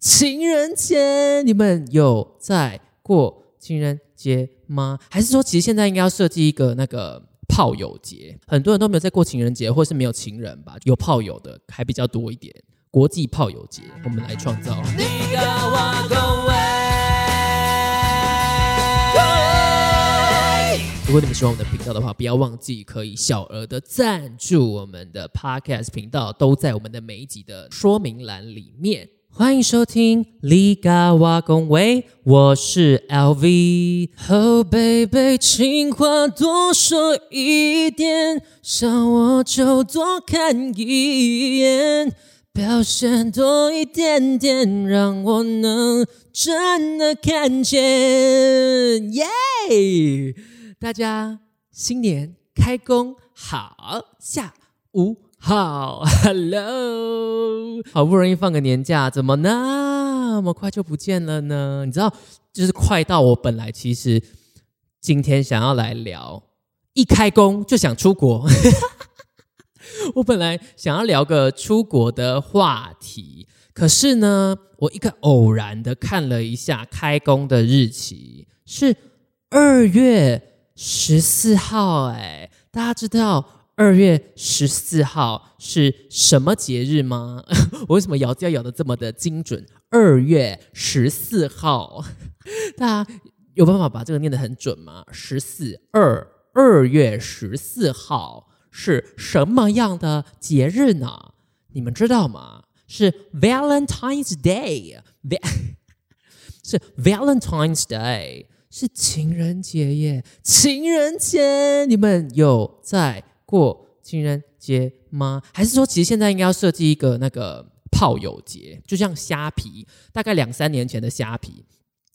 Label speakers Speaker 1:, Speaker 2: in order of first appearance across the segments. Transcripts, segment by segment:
Speaker 1: 情人节，你们有在过情人节吗？还是说，其实现在应该要设计一个那个炮友节？很多人都没有在过情人节，或是没有情人吧？有炮友的还比较多一点。国际炮友节，我们来创造。如果你们喜欢我们的频道的话，不要忘记可以小额的赞助我们的 Podcast 频道，都在我们的每一集的说明栏里面。欢迎收听李嘎瓦工位，我是 LV。Oh baby，情话多说一点，想我就多看一眼，表现多一点点，让我能真的看见。耶！大家新年开工好，下午好，Hello，好不容易放个年假，怎么那么快就不见了呢？你知道，就是快到我本来其实今天想要来聊，一开工就想出国，我本来想要聊个出国的话题，可是呢，我一个偶然的看了一下开工的日期是二月。十四号，哎，大家知道二月十四号是什么节日吗？我为什么咬字要咬的这么的精准？二月十四号，大家有办法把这个念得很准吗？十四二二月十四号是什么样的节日呢？你们知道吗？是 Valentine's Day，是 Valentine's Day。是情人节耶！情人节，你们有在过情人节吗？还是说，其实现在应该要设计一个那个炮友节？就像虾皮，大概两三年前的虾皮，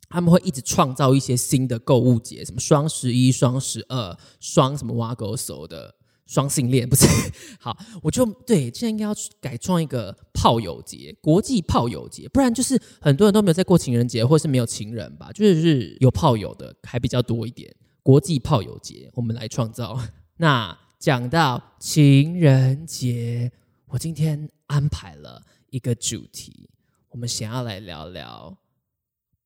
Speaker 1: 他们会一直创造一些新的购物节，什么双十一、双十二、双什么挖狗手的。双性恋不是 好，我就对现在应该要改创一个炮友节，国际炮友节，不然就是很多人都没有在过情人节，或是没有情人吧，就是有炮友的还比较多一点。国际炮友节，我们来创造。那讲到情人节，我今天安排了一个主题，我们想要来聊聊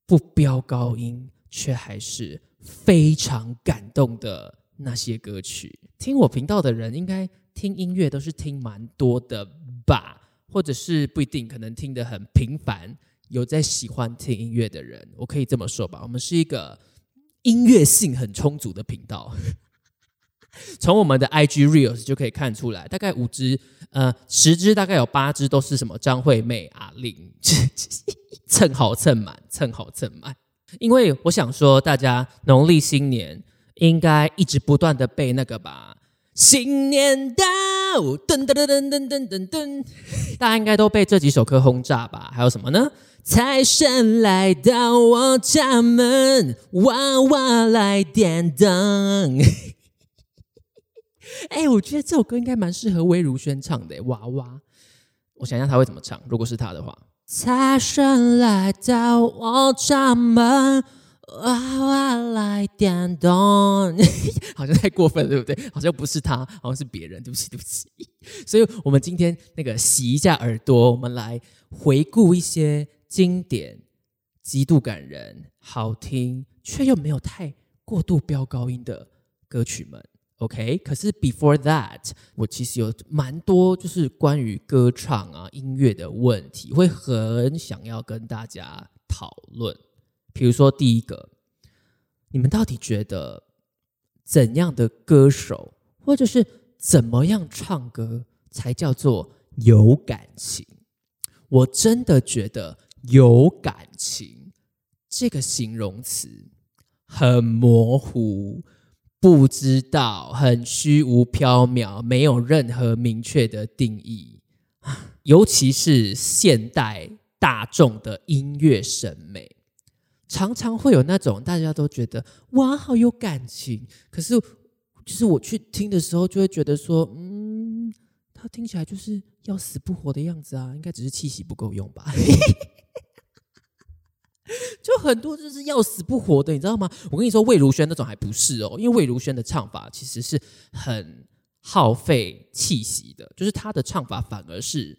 Speaker 1: 不飙高音却还是非常感动的。那些歌曲，听我频道的人应该听音乐都是听蛮多的吧，或者是不一定，可能听得很频繁。有在喜欢听音乐的人，我可以这么说吧，我们是一个音乐性很充足的频道。从我们的 IG Reels 就可以看出来，大概五支，呃，十支大概有八支都是什么张惠妹、阿玲，蹭好蹭满，蹭好蹭满。因为我想说，大家农历新年。应该一直不断的背那个吧，新年到，噔噔噔噔噔噔噔噔，大家应该都被这几首歌轰炸吧？还有什么呢？财神来到我家门，娃娃来点灯。哎，我觉得这首歌应该蛮适合魏如萱唱的，娃娃。我想一下他会怎么唱，如果是他的话，财神来到我家门。娃娃来点动，好像太过分了，对不对？好像不是他，好像是别人。对不起，对不起。所以，我们今天那个洗一下耳朵，我们来回顾一些经典、极度感人、好听却又没有太过度飙高音的歌曲们。OK？可是 Before that，我其实有蛮多就是关于歌唱啊、音乐的问题，会很想要跟大家讨论。比如说，第一个，你们到底觉得怎样的歌手，或者是怎么样唱歌才叫做有感情？我真的觉得“有感情”这个形容词很模糊，不知道，很虚无缥缈，没有任何明确的定义尤其是现代大众的音乐审美。常常会有那种大家都觉得哇好有感情，可是就是我去听的时候就会觉得说，嗯，他听起来就是要死不活的样子啊，应该只是气息不够用吧。就很多就是要死不活的，你知道吗？我跟你说，魏如萱那种还不是哦，因为魏如萱的唱法其实是很耗费气息的，就是她的唱法反而是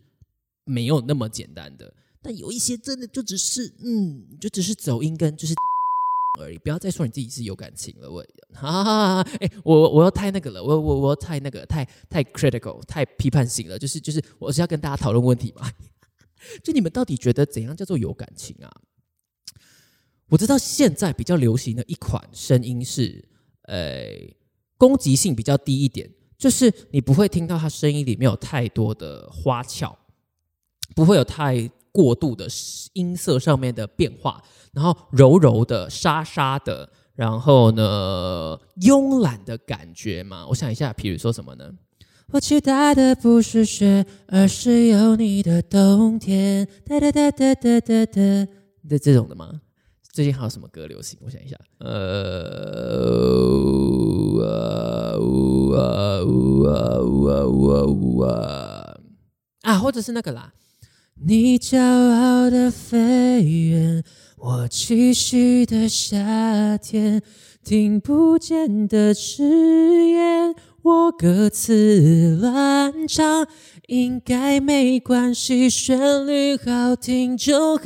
Speaker 1: 没有那么简单的。但有一些真的就只是嗯，就只是走音跟就 是而已。不要再说你自己是有感情了，我哈哈哈！哎，我我要太那个了，我我我要太那个，太太 critical，太批判性了。就是就是，我是要跟大家讨论问题嘛。就你们到底觉得怎样叫做有感情啊？我知道现在比较流行的一款声音是，呃，攻击性比较低一点，就是你不会听到它声音里面有太多的花俏，不会有太过度的音色上面的变化，然后柔柔的、沙沙的，然后呢，慵懒的感觉嘛。我想一下，比如说什么呢？我期待的不是雪，而是有你的冬天。哒哒哒哒哒哒哒，的这种的吗？最近还有什么歌流行？我想一下，呃，啊，或者是那个啦。你骄傲的飞远，我栖息的夏天，听不见的誓言，我歌词乱唱。应该没关系，旋律好听就好，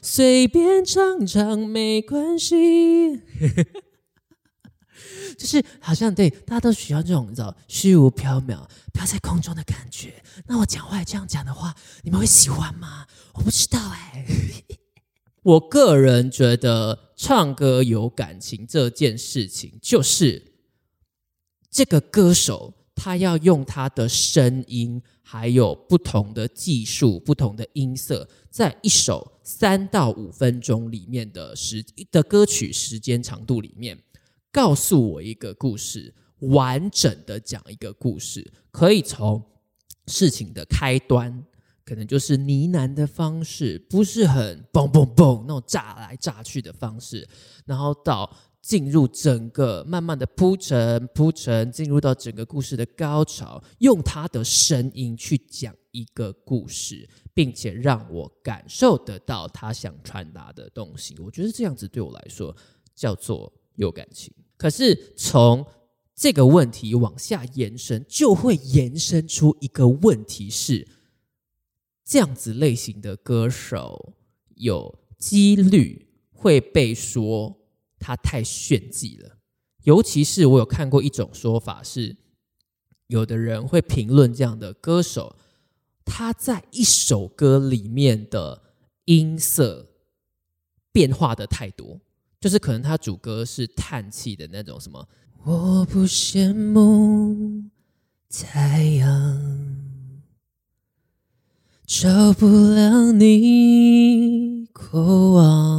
Speaker 1: 随便唱唱没关系。就是好像对大家都喜欢这种你知道虚无缥缈、飘在空中的感觉。那我讲话也这样讲的话，你们会喜欢吗？我不知道哎。我个人觉得唱歌有感情这件事情，就是这个歌手他要用他的声音。还有不同的技术、不同的音色，在一首三到五分钟里面的时的歌曲时间长度里面，告诉我一个故事，完整的讲一个故事，可以从事情的开端，可能就是呢喃的方式，不是很嘣嘣嘣那种炸来炸去的方式，然后到。进入整个慢慢的铺陈铺陈，进入到整个故事的高潮，用他的声音去讲一个故事，并且让我感受得到他想传达的东西。我觉得这样子对我来说叫做有感情。可是从这个问题往下延伸，就会延伸出一个问题是：这样子类型的歌手有几率会被说。他太炫技了，尤其是我有看过一种说法是，有的人会评论这样的歌手，他在一首歌里面的音色变化的太多，就是可能他主歌是叹气的那种什么，我不羡慕太阳，照不了你过往。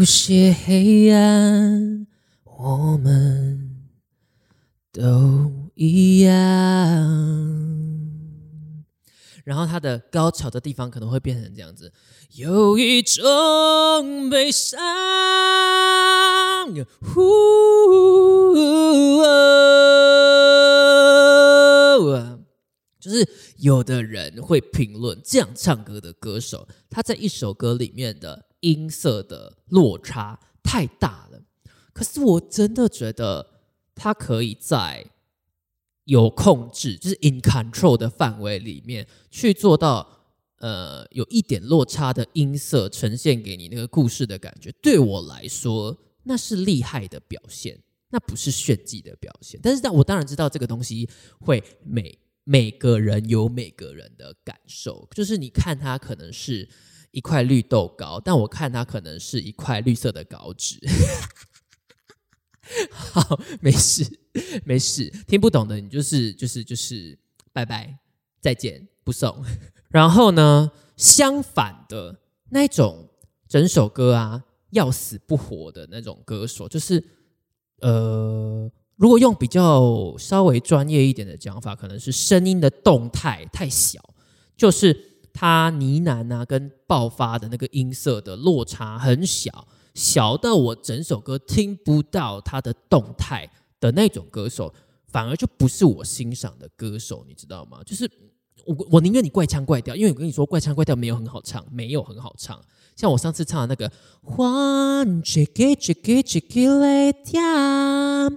Speaker 1: 有些黑暗，我们都一样。然后它的高潮的地方可能会变成这样子，有一种悲伤，呼，就是有的人会评论这样唱歌的歌手，他在一首歌里面的。音色的落差太大了，可是我真的觉得他可以在有控制，就是 in control 的范围里面去做到，呃，有一点落差的音色呈现给你那个故事的感觉。对我来说，那是厉害的表现，那不是炫技的表现。但是，但我当然知道这个东西会每每个人有每个人的感受，就是你看他可能是。一块绿豆糕，但我看它可能是一块绿色的稿纸。好，没事，没事，听不懂的你就是就是就是拜拜，再见，不送。然后呢，相反的那种整首歌啊要死不活的那种歌手，就是呃，如果用比较稍微专业一点的讲法，可能是声音的动态太小，就是。他呢喃啊，跟爆发的那个音色的落差很小，小到我整首歌听不到他的动态的那种歌手，反而就不是我欣赏的歌手，你知道吗？就是我我宁愿你怪腔怪调，因为我跟你说怪腔怪调没有很好唱，没有很好唱。像我上次唱的那个，One chicky chicky Chicky Lady，Chicky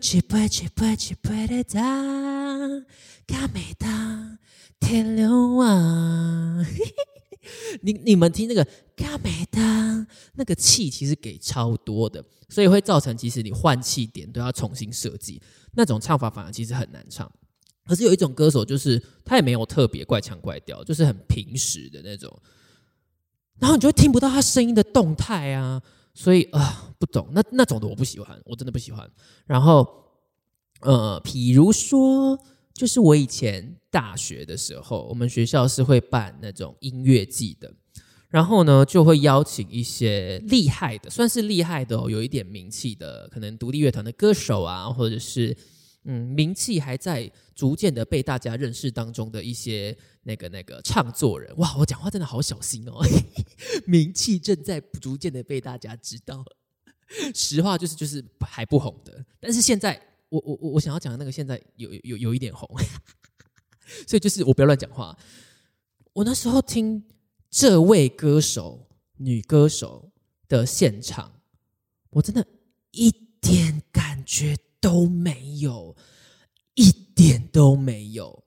Speaker 1: chicky chicky lady。嘎美哒天流啊。你你们听那个嘎美哒那个气，其实给超多的，所以会造成其实你换气点都要重新设计，那种唱法反而其实很难唱。可是有一种歌手，就是他也没有特别怪腔怪调，就是很平实的那种，然后你就会听不到他声音的动态啊，所以啊，不懂那那种的我不喜欢，我真的不喜欢。然后呃，比如说，就是我以前大学的时候，我们学校是会办那种音乐季的，然后呢就会邀请一些厉害的，算是厉害的哦，有一点名气的，可能独立乐团的歌手啊，或者是。嗯，名气还在逐渐的被大家认识当中的一些那个那个唱作人，哇，我讲话真的好小心哦。名气正在逐渐的被大家知道，实话就是就是还不红的，但是现在我我我我想要讲的那个现在有有有一点红，所以就是我不要乱讲话。我那时候听这位歌手女歌手的现场，我真的一点感觉。都没有，一点都没有。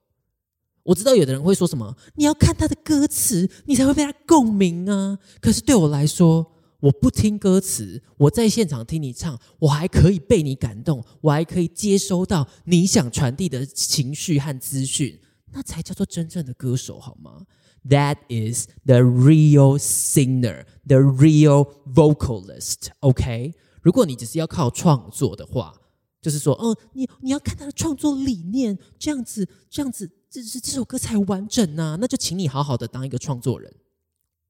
Speaker 1: 我知道有的人会说什么，你要看他的歌词，你才会被他共鸣啊。可是对我来说，我不听歌词，我在现场听你唱，我还可以被你感动，我还可以接收到你想传递的情绪和资讯，那才叫做真正的歌手，好吗？That is the real singer, the real vocalist. OK，如果你只是要靠创作的话。就是说，哦，你你要看他的创作理念，这样子，这样子，这是这首歌才完整呐。那就请你好好的当一个创作人。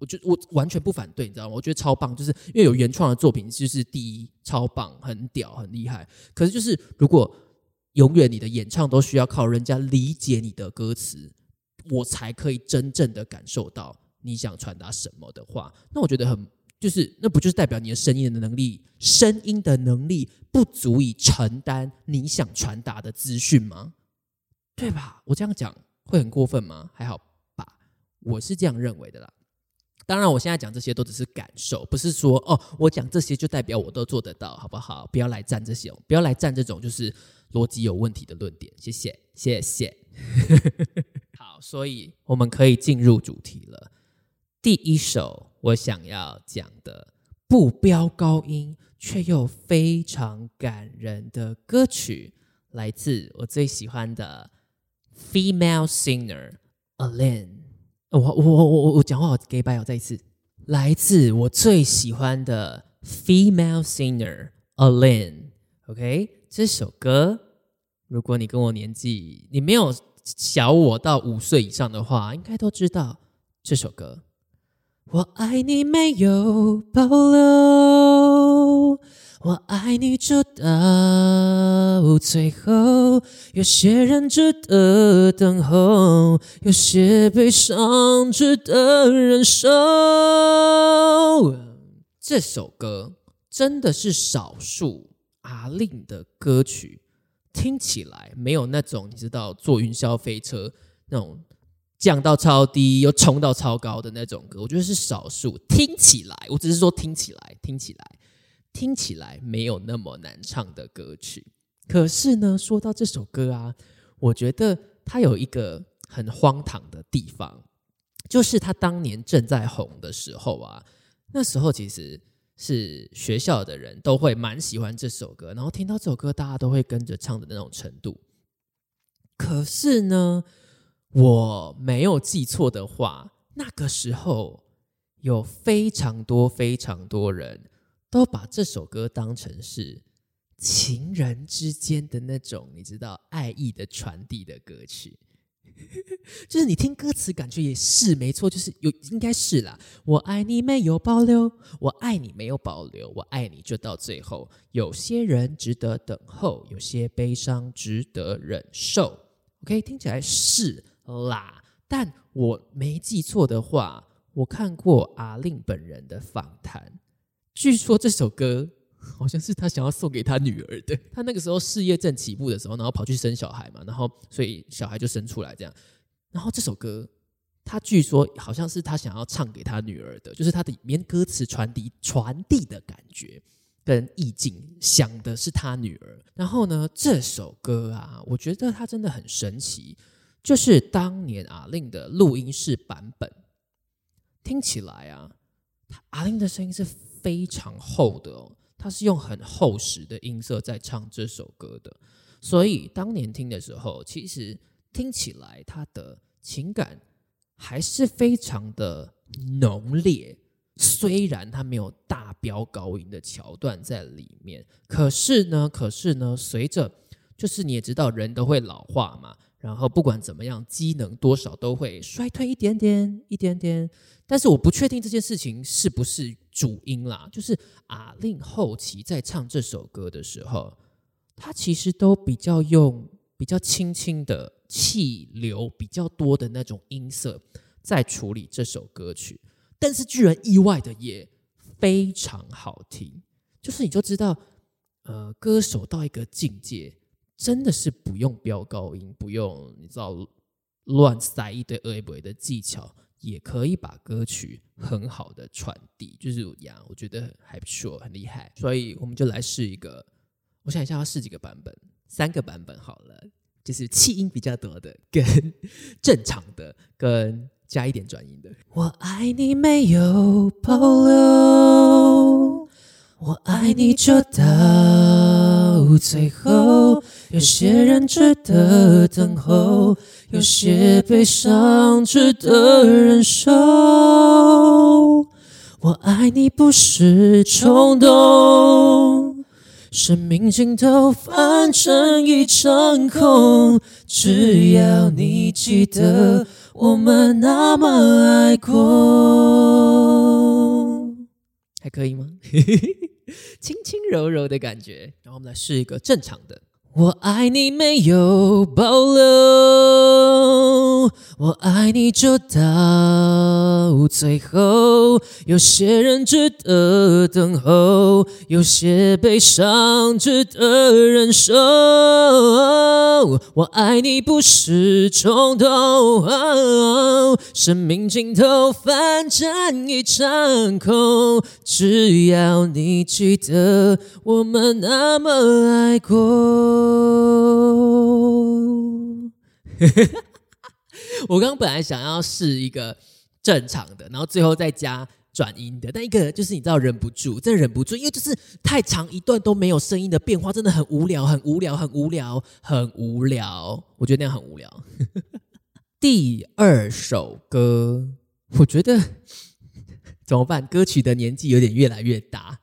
Speaker 1: 我觉我完全不反对，你知道吗？我觉得超棒，就是因为有原创的作品，就是第一，超棒，很屌，很厉害。可是就是如果永远你的演唱都需要靠人家理解你的歌词，我才可以真正的感受到你想传达什么的话，那我觉得很。就是那不就是代表你的声音的能力，声音的能力不足以承担你想传达的资讯吗？对吧？我这样讲会很过分吗？还好吧，我是这样认为的啦。当然，我现在讲这些都只是感受，不是说哦，我讲这些就代表我都做得到，好不好？不要来站这些，不要来站这种就是逻辑有问题的论点。谢谢，谢谢。好，所以我们可以进入主题了。第一首。我想要讲的不飙高音却又非常感人的歌曲，来自我最喜欢的 female singer Alin。我我我我我讲话好 gay 白哦，再一次，来自我最喜欢的 female singer Alin，。OK，这首歌，如果你跟我年纪，你没有小我到五岁以上的话，应该都知道这首歌。我爱你没有保留，我爱你就到最后。有些人值得等候，有些悲伤值得忍受。这首歌真的是少数阿令的歌曲，听起来没有那种你知道坐云霄飞车那种。降到超低又冲到超高的那种歌，我觉得是少数。听起来，我只是说听起来，听起来，听起来没有那么难唱的歌曲。可是呢，说到这首歌啊，我觉得它有一个很荒唐的地方，就是它当年正在红的时候啊，那时候其实是学校的人都会蛮喜欢这首歌，然后听到这首歌，大家都会跟着唱的那种程度。可是呢？我没有记错的话，那个时候有非常多非常多人都把这首歌当成是情人之间的那种，你知道爱意的传递的歌曲。就是你听歌词，感觉也是没错，就是有应该是啦。我爱你没有保留，我爱你没有保留，我爱你就到最后。有些人值得等候，有些悲伤值得忍受。OK，听起来是。啦，但我没记错的话，我看过阿令本人的访谈，据说这首歌 好像是他想要送给他女儿的。他那个时候事业正起步的时候，然后跑去生小孩嘛，然后所以小孩就生出来这样。然后这首歌，他据说好像是他想要唱给他女儿的，就是他的里面歌词传递传递的感觉跟意境，想的是他女儿。然后呢，这首歌啊，我觉得它真的很神奇。就是当年阿令的录音室版本，听起来啊，阿令的声音是非常厚的哦，他是用很厚实的音色在唱这首歌的，所以当年听的时候，其实听起来他的情感还是非常的浓烈。虽然他没有大飙高音的桥段在里面，可是呢，可是呢，随着就是你也知道，人都会老化嘛。然后不管怎么样，机能多少都会衰退一点点，一点点。但是我不确定这件事情是不是主音啦。就是阿令后期在唱这首歌的时候，他其实都比较用比较轻轻的气流比较多的那种音色在处理这首歌曲，但是居然意外的也非常好听。就是你就知道，呃，歌手到一个境界。真的是不用飙高音，不用你知道乱塞一堆二 A 不的技巧，也可以把歌曲很好的传递，就是这样，我觉得还不错，很厉害。所以我们就来试一个，我想一下要试几个版本，三个版本好了，就是气音比较多的，跟正常的，跟加一点转音的。我爱你没有保留，我爱你就到最后。有些人值得等候，有些悲伤值得忍受。我爱你不是冲动，生命尽头反正一场空。只要你记得，我们那么爱过，还可以吗？轻轻柔柔的感觉，然后我们来试一个正常的。我爱你没有保留，我爱你就到最后。有些人值得等候，有些悲伤值得忍受。我爱你不是冲动，生命尽头反正一场空。只要你记得，我们那么爱过。我刚刚本来想要试一个正常的，然后最后再加转音的，但一个就是你知道忍不住，真的忍不住，因为就是太长一段都没有声音的变化，真的很无聊，很无聊，很无聊，很无聊。我觉得那样很无聊。第二首歌，我觉得 怎么办？歌曲的年纪有点越来越大。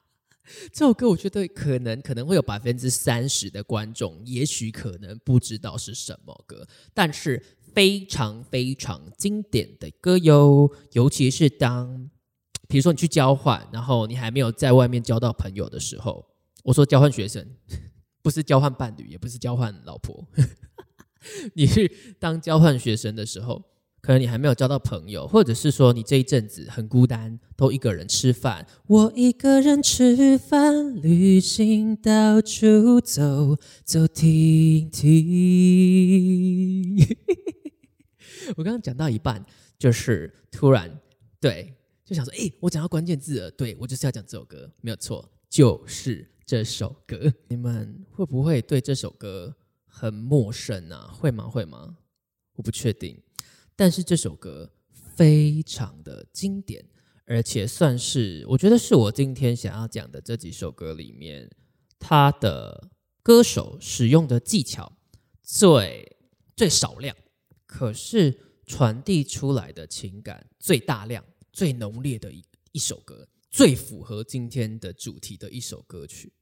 Speaker 1: 这首歌我觉得可能可能会有百分之三十的观众，也许可能不知道是什么歌，但是非常非常经典的歌哟。尤其是当，比如说你去交换，然后你还没有在外面交到朋友的时候，我说交换学生，不是交换伴侣，也不是交换老婆，你去当交换学生的时候。可能你还没有交到朋友，或者是说你这一阵子很孤单，都一个人吃饭。我一个人吃饭，旅行到处走走停停。我刚刚讲到一半，就是突然对，就想说，哎，我讲到关键字了，对我就是要讲这首歌，没有错，就是这首歌。你们会不会对这首歌很陌生啊？会吗？会吗？我不确定。但是这首歌非常的经典，而且算是我觉得是我今天想要讲的这几首歌里面，它的歌手使用的技巧最最少量，可是传递出来的情感最大量、最浓烈的一一首歌，最符合今天的主题的一首歌曲。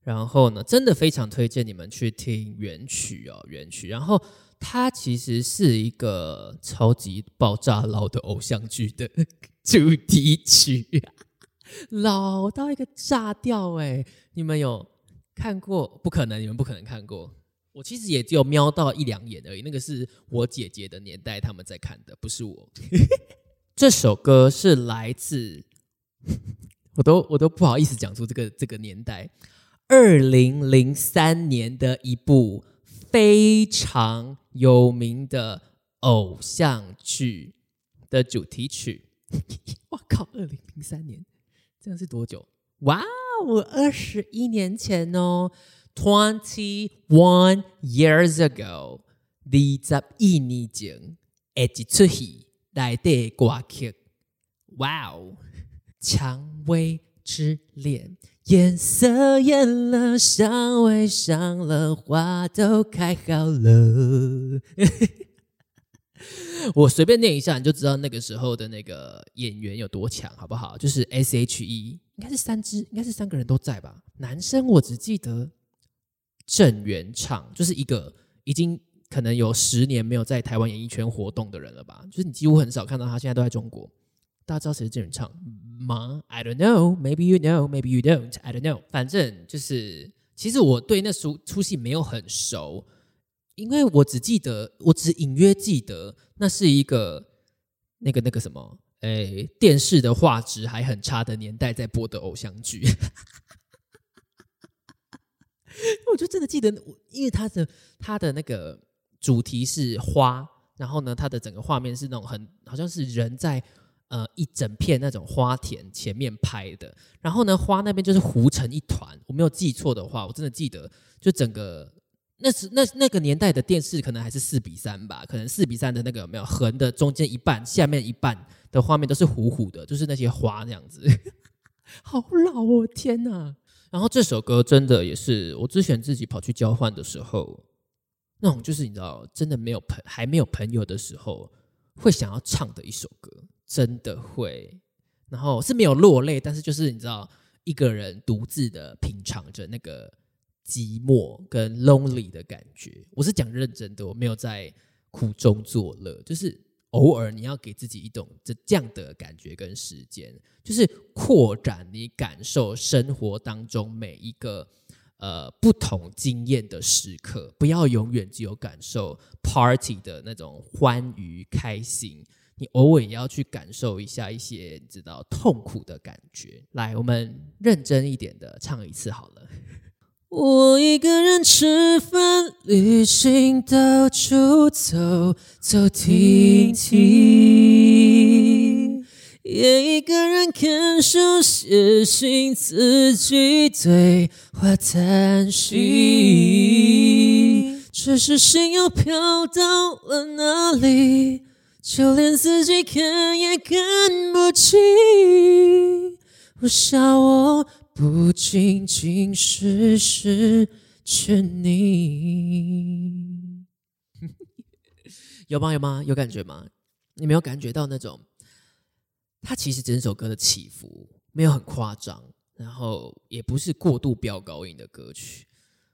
Speaker 1: 然后呢，真的非常推荐你们去听原曲哦，原曲。然后。它其实是一个超级爆炸老的偶像剧的 主题曲，老到一个炸掉哎！你们有看过？不可能，你们不可能看过。我其实也只有瞄到一两眼而已。那个是我姐姐的年代他们在看的，不是我。这首歌是来自，我都我都不好意思讲出这个这个年代，二零零三年的一部。非常有名的偶像剧的主题曲，我靠！二零零三年，这样是多久？哇哦，二十一年前哦，twenty one years ago，二十一年前的一出戏内底歌曲，哇哦！蔷薇之恋，颜色艳了，香味香了，花都开好了。我随便念一下，你就知道那个时候的那个演员有多强，好不好？就是 S.H.E，应该是三支，应该是三个人都在吧？男生我只记得郑元畅，就是一个已经可能有十年没有在台湾演艺圈活动的人了吧？就是你几乎很少看到他，现在都在中国。大家知道谁是郑元畅吗？I don't know, maybe you know, maybe you don't. I don't know. 反正就是，其实我对那出出戏没有很熟。因为我只记得，我只隐约记得，那是一个那个那个什么，诶，电视的画质还很差的年代在播的偶像剧。我就真的记得，因为它的它的那个主题是花，然后呢，它的整个画面是那种很好像是人在呃一整片那种花田前面拍的，然后呢，花那边就是糊成一团。我没有记错的话，我真的记得就整个。那是那那个年代的电视可能还是四比三吧，可能四比三的那个有没有横的中间一半，下面一半的画面都是糊糊的，就是那些花那样子，好老哦天哪！然后这首歌真的也是我之前自己跑去交换的时候，那种就是你知道真的没有朋还没有朋友的时候会想要唱的一首歌，真的会，然后是没有落泪，但是就是你知道一个人独自的品尝着那个。寂寞跟 lonely 的感觉，我是讲认真的，我没有在苦中作乐，就是偶尔你要给自己一种这这样的感觉跟时间，就是扩展你感受生活当中每一个呃不同经验的时刻，不要永远只有感受 party 的那种欢愉开心，你偶尔也要去感受一下一些你知道痛苦的感觉。来，我们认真一点的唱一次好了。我一个人吃饭、旅行、到处走走停停，也一个人看书、写信，自己对话叹息。只是心又飘到了哪里，就连自己看也看不清。我想我。不仅仅是失去你，有吗？有吗？有感觉吗？你没有感觉到那种？它其实整首歌的起伏没有很夸张，然后也不是过度飙高音的歌曲，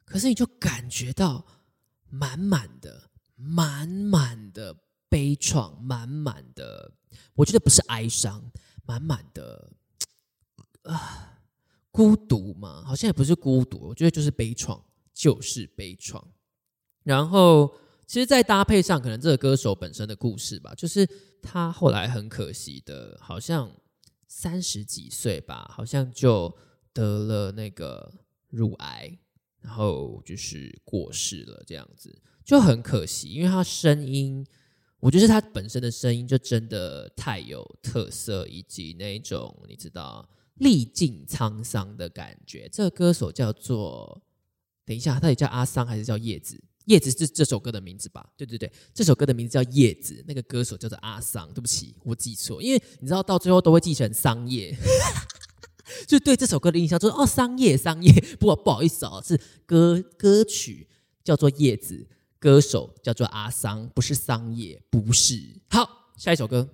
Speaker 1: 可是你就感觉到满满的、满满的悲怆，满满的，我觉得不是哀伤，满满的啊。孤独嘛，好像也不是孤独，我觉得就是悲怆，就是悲怆。然后，其实，在搭配上，可能这个歌手本身的故事吧，就是他后来很可惜的，好像三十几岁吧，好像就得了那个乳癌，然后就是过世了，这样子就很可惜，因为他声音，我觉得他本身的声音就真的太有特色，以及那种你知道。历尽沧桑的感觉。这个歌手叫做，等一下，他也叫阿桑还是叫叶子？叶子是这首歌的名字吧？对对对，这首歌的名字叫叶子。那个歌手叫做阿桑。对不起，我记错。因为你知道，到最后都会记成桑叶，就对这首歌的印象就是哦，桑叶，桑叶。不过不好意思哦，是歌歌曲叫做叶子，歌手叫做阿桑，不是桑叶，不是。好，下一首歌，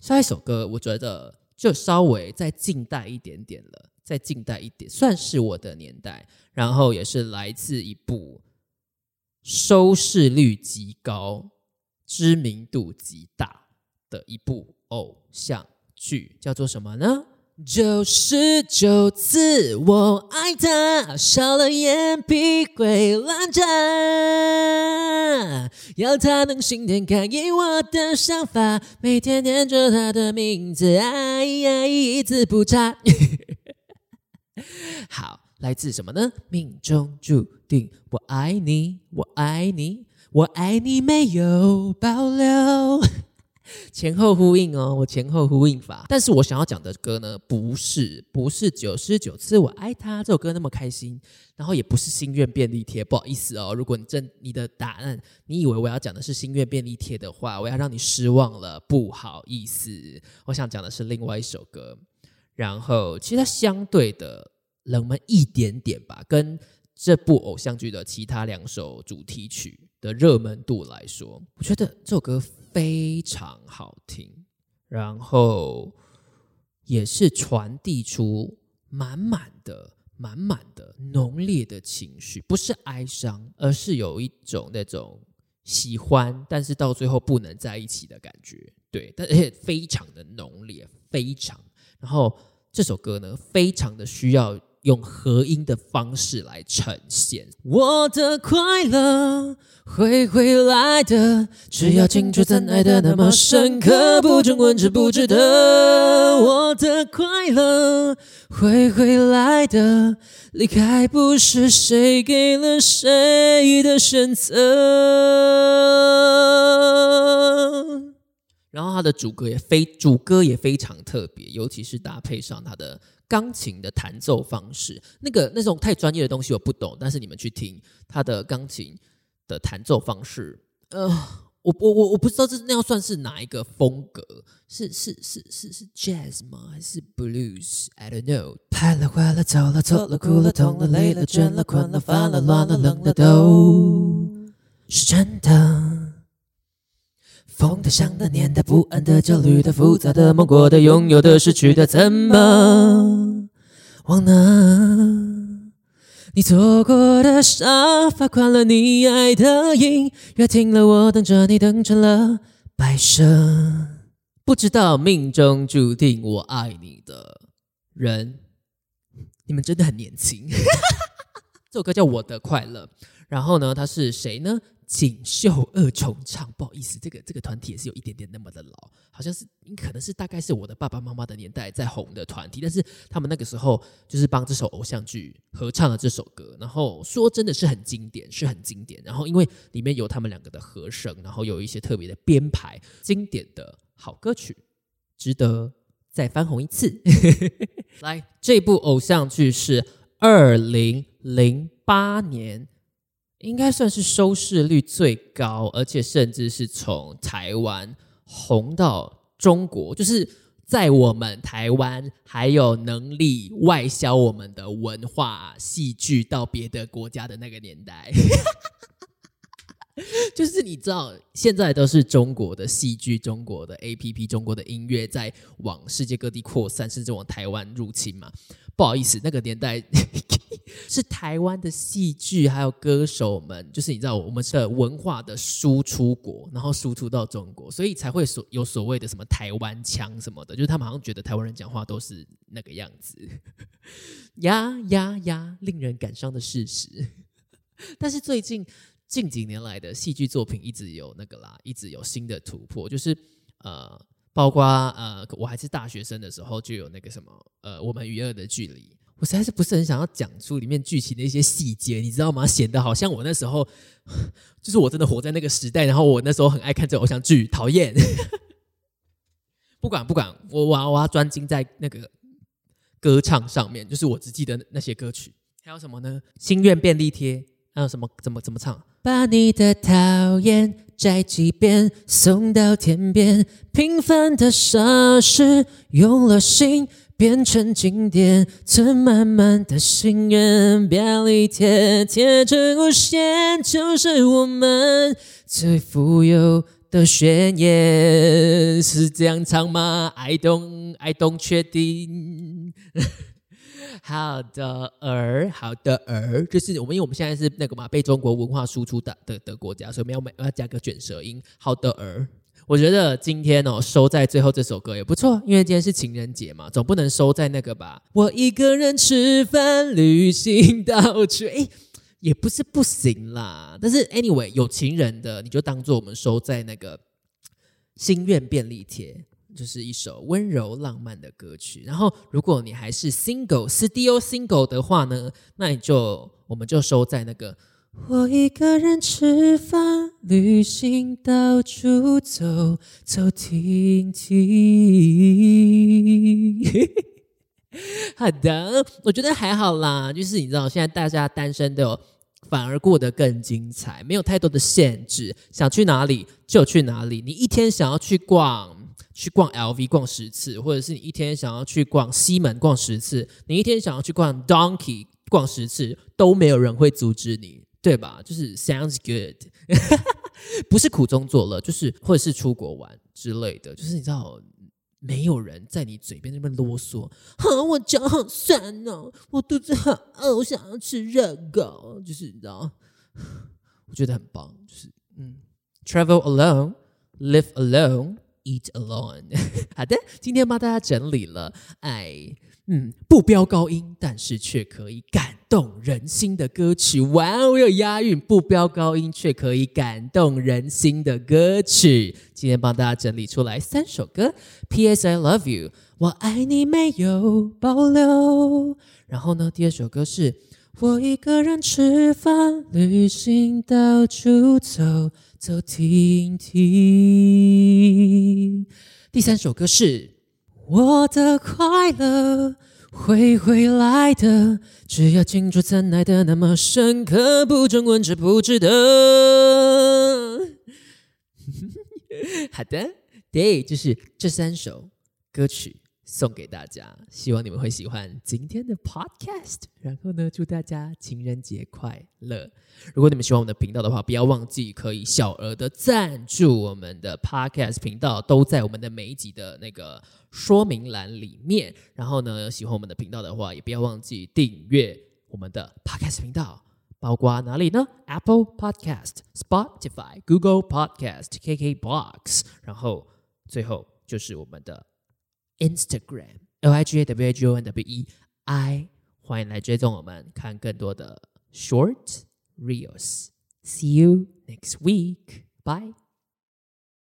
Speaker 1: 下一首歌，我觉得。就稍微再近代一点点了，再近代一点，算是我的年代。然后也是来自一部收视率极高、知名度极大的一部偶像剧，叫做什么呢？九十九次我爱他，少了眼皮会烂渣，要他能心电感应我的想法，每天念着他的名字，爱一字不差。好，来自什么呢？命中注定，我爱你，我爱你，我爱你没有保留。前后呼应哦，我前后呼应法。但是我想要讲的歌呢，不是不是九十九次我爱他这首歌那么开心，然后也不是心愿便利贴，不好意思哦。如果你真你的答案，你以为我要讲的是心愿便利贴的话，我要让你失望了，不好意思。我想讲的是另外一首歌，然后其实它相对的冷门一点点吧，跟这部偶像剧的其他两首主题曲的热门度来说，我觉得这首歌。非常好听，然后也是传递出满满的、满满的浓烈的情绪，不是哀伤，而是有一种那种喜欢，但是到最后不能在一起的感觉。对，但而且非常的浓烈，非常。然后这首歌呢，非常的需要。用合音的方式来呈现，我的快乐会回来的，只要清楚怎爱的那么深刻，不准问值不值得。我的快乐会回来的，离开不是谁给了谁的选择。然后他的主歌也非主歌也非常特别，尤其是搭配上他的。钢琴的弹奏方式，那个那种太专业的东西我不懂，但是你们去听他的钢琴的弹奏方式，呃，我我我我不知道这那要算是哪一个风格，是是是是是 jazz 吗？还是 blues？I don't know。拍了坏了走了错了哭了痛了累了倦了困了烦了乱了冷了都是真的。疯的、想的、念的、不安的、焦虑的、复杂的、梦过的、拥有的、失去的，怎么忘呢？你坐过的沙发，宽了你爱的音乐，听了我等着你等成了白蛇。不知道命中注定我爱你的人，你们真的很年轻。这首歌叫《我的快乐》，然后呢，他是谁呢？锦绣二重唱，不好意思，这个这个团体也是有一点点那么的老，好像是，可能是大概是我的爸爸妈妈的年代在红的团体，但是他们那个时候就是帮这首偶像剧合唱了这首歌，然后说真的是很经典，是很经典，然后因为里面有他们两个的和声，然后有一些特别的编排，经典的好歌曲，值得再翻红一次。来，这部偶像剧是二零零八年。应该算是收视率最高，而且甚至是从台湾红到中国，就是在我们台湾还有能力外销我们的文化戏剧到别的国家的那个年代。就是你知道，现在都是中国的戏剧、中国的 A P P、中国的音乐在往世界各地扩散，甚至往台湾入侵嘛？不好意思，那个年代 是台湾的戏剧还有歌手们，就是你知道，我们是文化的输出国，然后输出到中国，所以才会所有所谓的什么台湾腔什么的，就是他们好像觉得台湾人讲话都是那个样子，呀呀呀，令人感伤的事实。但是最近。近几年来的戏剧作品一直有那个啦，一直有新的突破，就是呃，包括呃，我还是大学生的时候就有那个什么呃，我们与恶的距离，我实在是不是很想要讲出里面剧情的一些细节，你知道吗？显得好像我那时候就是我真的活在那个时代，然后我那时候很爱看这偶像剧，讨厌。不管不管，我我我要专精在那个歌唱上面，就是我只记得那些歌曲，还有什么呢？心愿便利贴，还有什么？怎么怎么唱？把你的讨厌摘几遍，送到天边。平凡的傻事，用了心变成经典。存满满的心愿，便利贴贴成无限，就是我们最富有的宣言。是这样唱吗？I don't, I don't 确定。好的儿，好的儿，就是我们，因为我们现在是那个嘛，被中国文化输出的的的国家，所以我们要要加个卷舌音。好的儿，我觉得今天哦收在最后这首歌也不错，因为今天是情人节嘛，总不能收在那个吧？我一个人吃饭、旅行到处，哎，也不是不行啦。但是 anyway，有情人的你就当做我们收在那个心愿便利贴。就是一首温柔浪漫的歌曲。然后，如果你还是 single、studio single 的话呢，那你就我们就收在那个我一个人吃饭、旅行，到处走走停停。好的，我觉得还好啦。就是你知道，现在大家单身的反而过得更精彩，没有太多的限制，想去哪里就去哪里。你一天想要去逛。去逛 LV 逛十次，或者是你一天想要去逛西门逛十次，你一天想要去逛 Donkey 逛十次，都没有人会阻止你，对吧？就是 sounds good，不是苦中作乐，就是或者是出国玩之类的，就是你知道，没有人在你嘴边那边啰嗦。哈，我脚好酸哦，我肚子好饿，我想要吃热狗，就是你知道，我觉得很棒，就是嗯，travel alone，live alone。Eat alone。好的，今天帮大家整理了，哎，嗯，不飙高音，但是却可以感动人心的歌曲。哇哦，有押韵，不飙高音却可以感动人心的歌曲。今天帮大家整理出来三首歌。P.S. I love you，我爱你没有保留。然后呢，第二首歌是我一个人吃饭、旅行、到处走。走停停。第三首歌是我的快乐会回来的，只要清楚曾爱的那么深刻，不准问值不值得。好的，对，就是这三首歌曲。送给大家，希望你们会喜欢今天的 podcast。然后呢，祝大家情人节快乐！如果你们喜欢我们的频道的话，不要忘记可以小额的赞助我们的 podcast 频道，都在我们的每一集的那个说明栏里面。然后呢，喜欢我们的频道的话，也不要忘记订阅我们的 podcast 频道，包括哪里呢？Apple Podcast、Spotify、Google Podcast、KKBox。然后最后就是我们的。Instagram L I G A W A G O N W E I，欢迎来追踪我们，看更多的 short reels。See you next week. Bye.